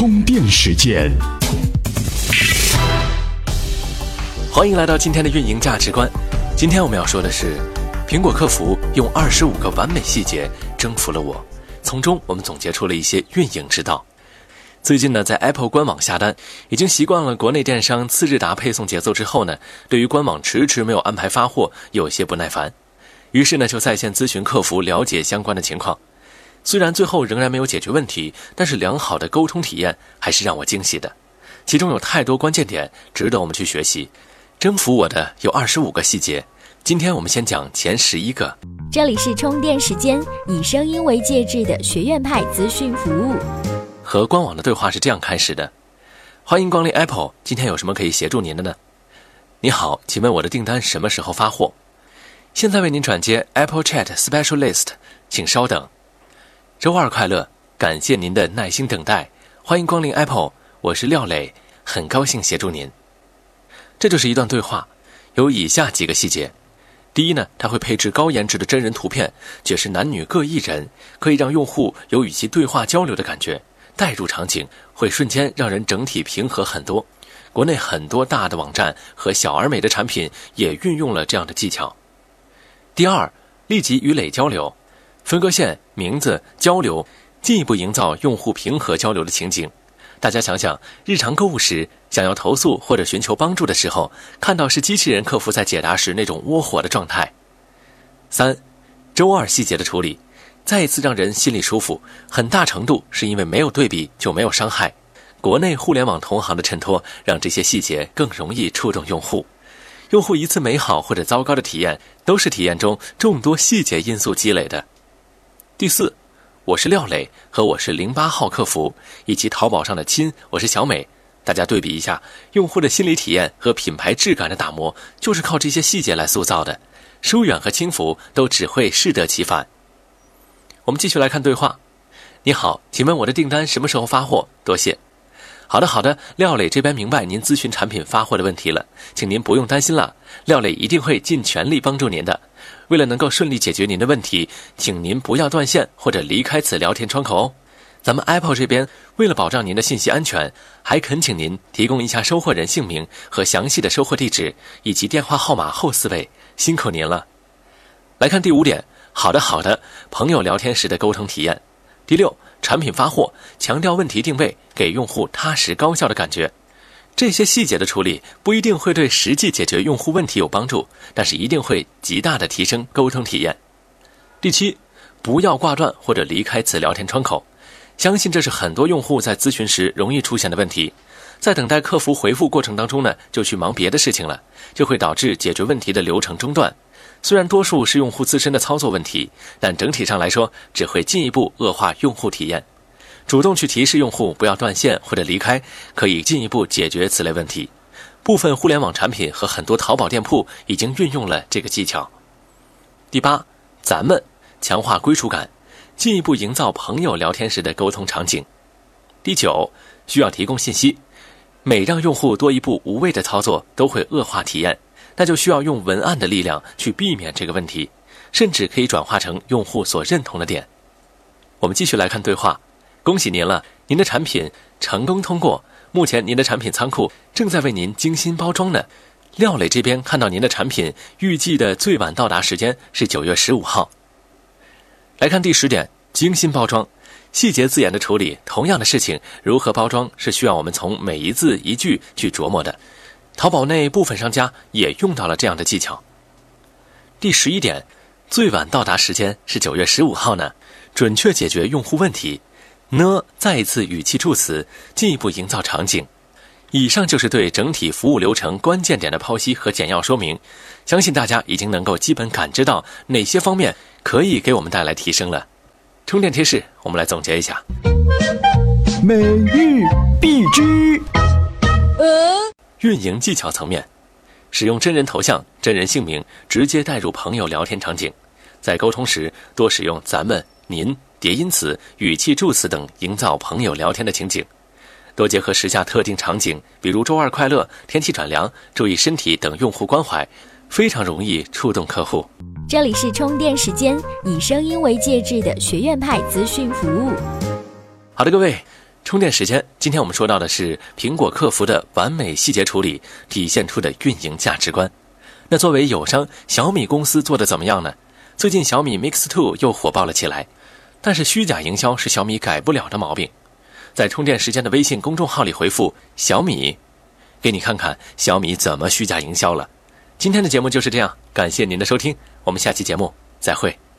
充电时间，欢迎来到今天的运营价值观。今天我们要说的是，苹果客服用二十五个完美细节征服了我。从中我们总结出了一些运营之道。最近呢，在 Apple 官网下单，已经习惯了国内电商次日达配送节奏之后呢，对于官网迟迟没有安排发货，有些不耐烦。于是呢，就在线咨询客服了解相关的情况。虽然最后仍然没有解决问题，但是良好的沟通体验还是让我惊喜的。其中有太多关键点值得我们去学习。征服我的有二十五个细节，今天我们先讲前十一个。这里是充电时间，以声音为介质的学院派资讯服务。和官网的对话是这样开始的：欢迎光临 Apple，今天有什么可以协助您的呢？你好，请问我的订单什么时候发货？现在为您转接 Apple Chat Specialist，请稍等。周二快乐，感谢您的耐心等待。欢迎光临 Apple，我是廖磊，很高兴协助您。这就是一段对话，有以下几个细节。第一呢，它会配置高颜值的真人图片，解释男女各一人，可以让用户有与其对话交流的感觉，代入场景会瞬间让人整体平和很多。国内很多大的网站和小而美的产品也运用了这样的技巧。第二，立即与磊交流。分割线、名字、交流，进一步营造用户平和交流的情景。大家想想，日常购物时想要投诉或者寻求帮助的时候，看到是机器人客服在解答时那种窝火的状态。三，周二细节的处理，再一次让人心里舒服。很大程度是因为没有对比就没有伤害。国内互联网同行的衬托，让这些细节更容易触动用户。用户一次美好或者糟糕的体验，都是体验中众多细节因素积累的。第四，我是廖磊和我是零八号客服，以及淘宝上的亲，我是小美。大家对比一下，用户的心理体验和品牌质感的打磨，就是靠这些细节来塑造的。疏远和轻浮都只会适得其反。我们继续来看对话。你好，请问我的订单什么时候发货？多谢。好的，好的，廖磊这边明白您咨询产品发货的问题了，请您不用担心了，廖磊一定会尽全力帮助您的。为了能够顺利解决您的问题，请您不要断线或者离开此聊天窗口哦。咱们 Apple 这边为了保障您的信息安全，还恳请您提供一下收货人姓名和详细的收货地址以及电话号码后四位，辛苦您了。来看第五点，好的，好的，朋友聊天时的沟通体验。第六。产品发货，强调问题定位，给用户踏实高效的感觉。这些细节的处理不一定会对实际解决用户问题有帮助，但是一定会极大的提升沟通体验。第七，不要挂断或者离开此聊天窗口。相信这是很多用户在咨询时容易出现的问题，在等待客服回复过程当中呢，就去忙别的事情了，就会导致解决问题的流程中断。虽然多数是用户自身的操作问题，但整体上来说，只会进一步恶化用户体验。主动去提示用户不要断线或者离开，可以进一步解决此类问题。部分互联网产品和很多淘宝店铺已经运用了这个技巧。第八，咱们强化归属感，进一步营造朋友聊天时的沟通场景。第九，需要提供信息，每让用户多一步无谓的操作，都会恶化体验。那就需要用文案的力量去避免这个问题，甚至可以转化成用户所认同的点。我们继续来看对话，恭喜您了，您的产品成功通过。目前您的产品仓库正在为您精心包装呢。廖磊这边看到您的产品预计的最晚到达时间是九月十五号。来看第十点，精心包装，细节字眼的处理，同样的事情如何包装是需要我们从每一字一句去琢磨的。淘宝内部分商家也用到了这样的技巧。第十一点，最晚到达时间是九月十五号呢，准确解决用户问题。呢，再一次语气助词，进一步营造场景。以上就是对整体服务流程关键点的剖析和简要说明。相信大家已经能够基本感知到哪些方面可以给我们带来提升了。充电贴士，我们来总结一下。每日必知。呃。运营技巧层面，使用真人头像、真人姓名，直接带入朋友聊天场景。在沟通时，多使用“咱们”“您”叠音词、语气助词等，营造朋友聊天的情景。多结合时下特定场景，比如周二快乐、天气转凉、注意身体等用户关怀，非常容易触动客户。这里是充电时间，以声音为介质的学院派资讯服务。好的，各位。充电时间，今天我们说到的是苹果客服的完美细节处理体现出的运营价值观。那作为友商，小米公司做的怎么样呢？最近小米 Mix Two 又火爆了起来，但是虚假营销是小米改不了的毛病。在充电时间的微信公众号里回复“小米”，给你看看小米怎么虚假营销了。今天的节目就是这样，感谢您的收听，我们下期节目再会。